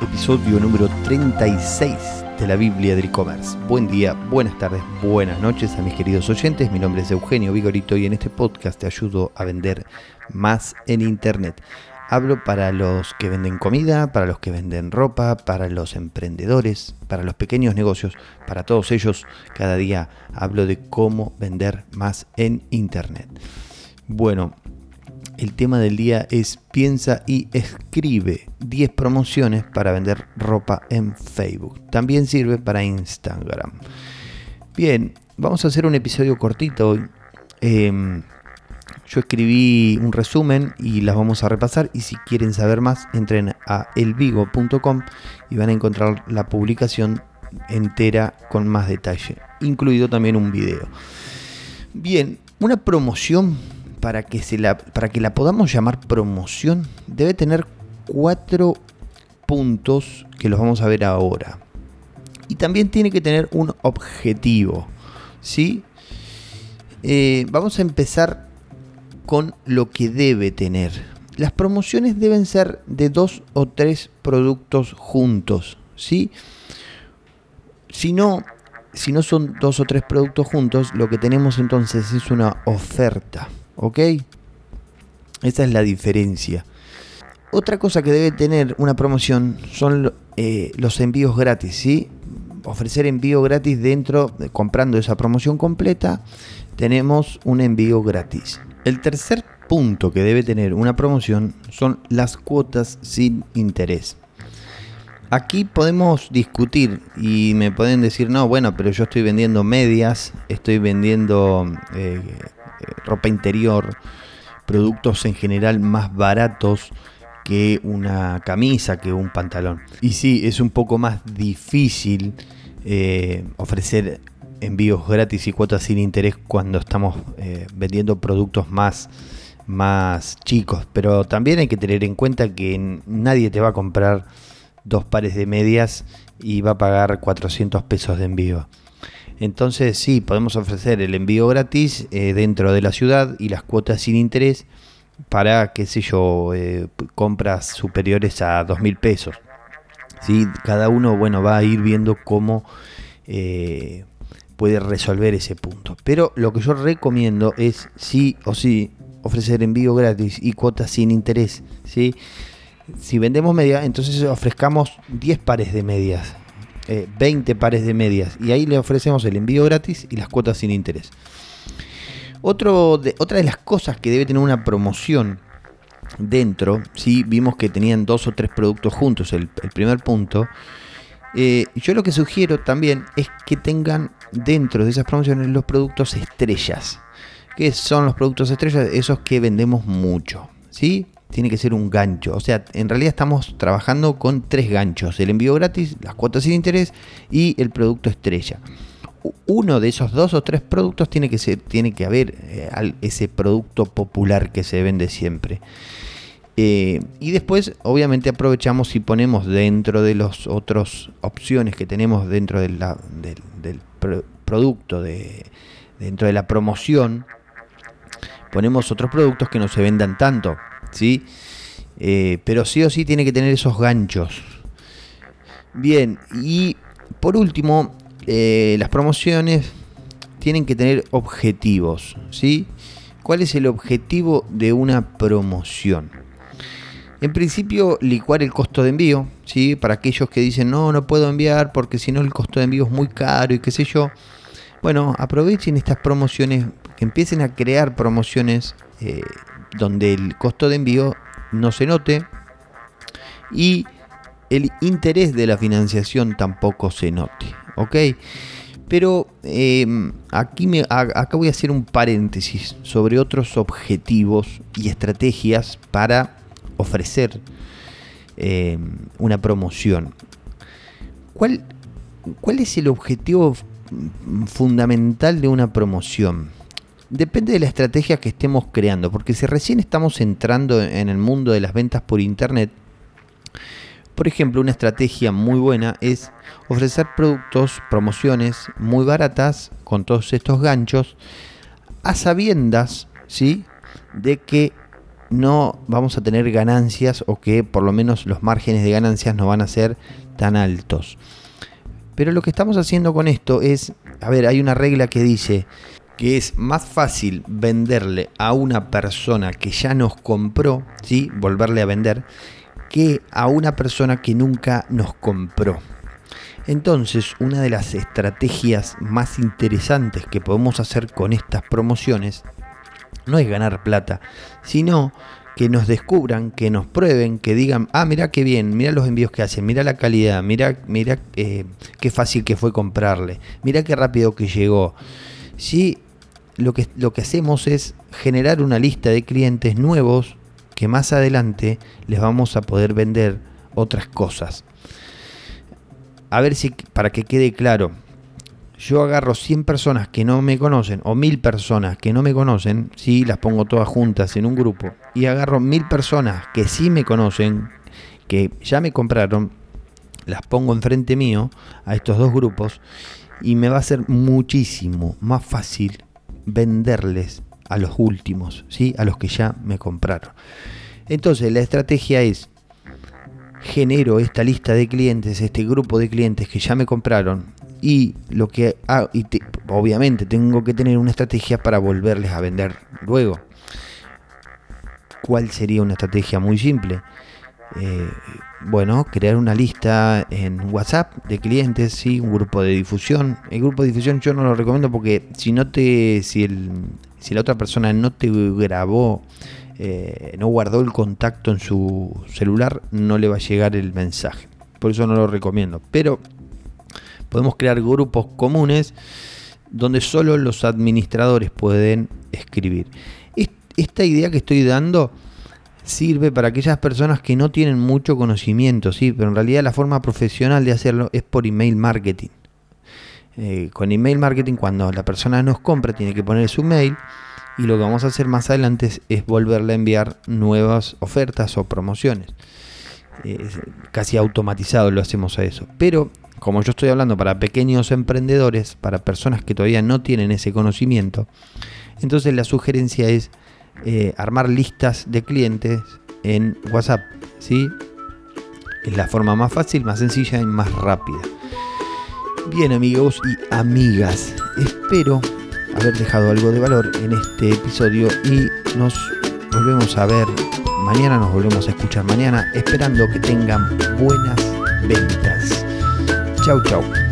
episodio número 36 de la Biblia del e-commerce. Buen día, buenas tardes, buenas noches a mis queridos oyentes. Mi nombre es Eugenio Vigorito y en este podcast te ayudo a vender más en Internet. Hablo para los que venden comida, para los que venden ropa, para los emprendedores, para los pequeños negocios, para todos ellos. Cada día hablo de cómo vender más en Internet. Bueno, el tema del día es piensa y escribe 10 promociones para vender ropa en Facebook. También sirve para Instagram. Bien, vamos a hacer un episodio cortito hoy. Em, yo escribí un resumen y las vamos a repasar y si quieren saber más entren a elvigo.com y van a encontrar la publicación entera con más detalle, incluido también un video. Bien, una promoción para que, se la, para que la podamos llamar promoción, debe tener cuatro puntos que los vamos a ver ahora. Y también tiene que tener un objetivo. ¿sí? Eh, vamos a empezar con lo que debe tener. Las promociones deben ser de dos o tres productos juntos. ¿sí? Si no, si no son dos o tres productos juntos, lo que tenemos entonces es una oferta. ¿Ok? Esa es la diferencia. Otra cosa que debe tener una promoción son eh, los envíos gratis, ¿sí? Ofrecer envío gratis dentro, comprando esa promoción completa, tenemos un envío gratis. El tercer punto que debe tener una promoción son las cuotas sin interés. Aquí podemos discutir y me pueden decir, no, bueno, pero yo estoy vendiendo medias, estoy vendiendo eh, ropa interior, productos en general más baratos que una camisa, que un pantalón. Y sí, es un poco más difícil eh, ofrecer envíos gratis y cuotas sin interés cuando estamos eh, vendiendo productos más, más chicos. Pero también hay que tener en cuenta que nadie te va a comprar dos pares de medias y va a pagar 400 pesos de envío. Entonces sí, podemos ofrecer el envío gratis eh, dentro de la ciudad y las cuotas sin interés para, qué sé yo, eh, compras superiores a dos mil pesos. ¿sí? Cada uno bueno, va a ir viendo cómo eh, puede resolver ese punto. Pero lo que yo recomiendo es sí o sí ofrecer envío gratis y cuotas sin interés. ¿sí? Si vendemos media, entonces ofrezcamos 10 pares de medias 20 eh, pares de medias y ahí le ofrecemos el envío gratis y las cuotas sin interés. Otro de, otra de las cosas que debe tener una promoción dentro, si vimos que tenían dos o tres productos juntos, el, primer punto, eh, yo lo que sugiero también es que tengan dentro de esas promociones los productos estrellas. ¿Qué son los productos estrellas? Esos que vendemos mucho. ¿sí? Tiene que ser un gancho. O sea, en realidad estamos trabajando con tres ganchos. El envío gratis, las cuotas sin interés y el producto estrella. Uno de esos dos o tres productos tiene que, ser, tiene que haber eh, ese producto popular que se vende siempre. Eh, y después, obviamente, aprovechamos y ponemos dentro de las otras opciones que tenemos dentro del, producto, de, dentro de la promoción, ponemos otros productos que no se vendan tanto. ¿Sí? Eh, pero sí o sí tiene que tener esos ganchos. Bien, y por último, eh, las promociones tienen que tener objetivos, ¿sí? ¿Cuál es el objetivo de una promoción? En principio, licuar el costo de envío, ¿sí? Para aquellos que dicen, no, no puedo enviar porque si no el costo de envío es muy caro y qué sé yo. Bueno, aprovechen estas promociones, que empiecen a crear promociones eh, donde el costo de envío no se note y el interés de la financiación tampoco se note. ¿Ok? Pero em, aquí me, acá voy a hacer un paréntesis sobre otros objetivos y estrategias para ofrecer em, una promoción. ¿Cuál, ¿Cuál es el objetivo fundamental de una promoción? Depende de la estrategia que estemos creando, porque si recién estamos entrando en el mundo de las ventas por internet, por ejemplo, una estrategia muy buena es ofrecer productos, promociones muy baratas con todos estos ganchos, a sabiendas, ¿sí? De que no vamos a tener ganancias o que por lo menos los márgenes de ganancias no van a ser tan altos. Pero lo que estamos haciendo con esto es, a ver, hay una regla que dice que es más fácil venderle a una persona que ya nos compró, ¿sí? volverle a vender, que a una persona que nunca nos compró. Entonces, una de las estrategias más interesantes que podemos hacer con estas promociones no es ganar plata, sino que nos descubran, que nos prueben, que digan, ah, mira qué bien, mira los envíos que hacen, mira la calidad, mira, mira eh, qué fácil que fue comprarle, mira qué rápido que llegó. Si lo que, lo que hacemos es generar una lista de clientes nuevos que más adelante les vamos a poder vender otras cosas. A ver si, para que quede claro, yo agarro 100 personas que no me conocen o 1000 personas que no me conocen, sí, las pongo todas juntas en un grupo y agarro 1000 personas que sí me conocen, que ya me compraron, las pongo enfrente mío a estos dos grupos y me va a ser muchísimo más fácil venderles a los últimos, ¿sí? a los que ya me compraron. Entonces la estrategia es genero esta lista de clientes, este grupo de clientes que ya me compraron y lo que y obviamente tengo que tener una estrategia para volverles a vender luego. ¿Cuál sería una estrategia muy simple? Eh, bueno, crear una lista en WhatsApp de clientes, sí, un grupo de difusión. El grupo de difusión yo no lo recomiendo porque si no te, si el, si la otra persona no te grabó eh, no guardó el contacto en su celular, no le va a llegar el mensaje. Por eso no lo recomiendo. Pero podemos crear grupos comunes donde solo los administradores pueden escribir. Esta idea que estoy dando sirve para aquellas personas que no tienen mucho conocimiento, sí, pero en realidad la forma profesional de hacerlo es por email marketing. Eh, con email marketing, cuando la persona nos compra, tiene que poner su mail y lo que vamos a hacer más adelante es, volverle a enviar nuevas ofertas o promociones. casi automatizado lo hacemos a eso. Pero como yo estoy hablando para pequeños emprendedores, para personas que todavía no tienen ese conocimiento, entonces la sugerencia es eh, armar listas de clientes en WhatsApp. ¿sí? Es la forma más fácil, más sencilla y más rápida. Bien amigos y amigas, espero haber dejado algo de valor en este episodio y nos volvemos a ver mañana, nos volvemos a escuchar mañana, esperando que tengan buenas ventas. Chau, chau.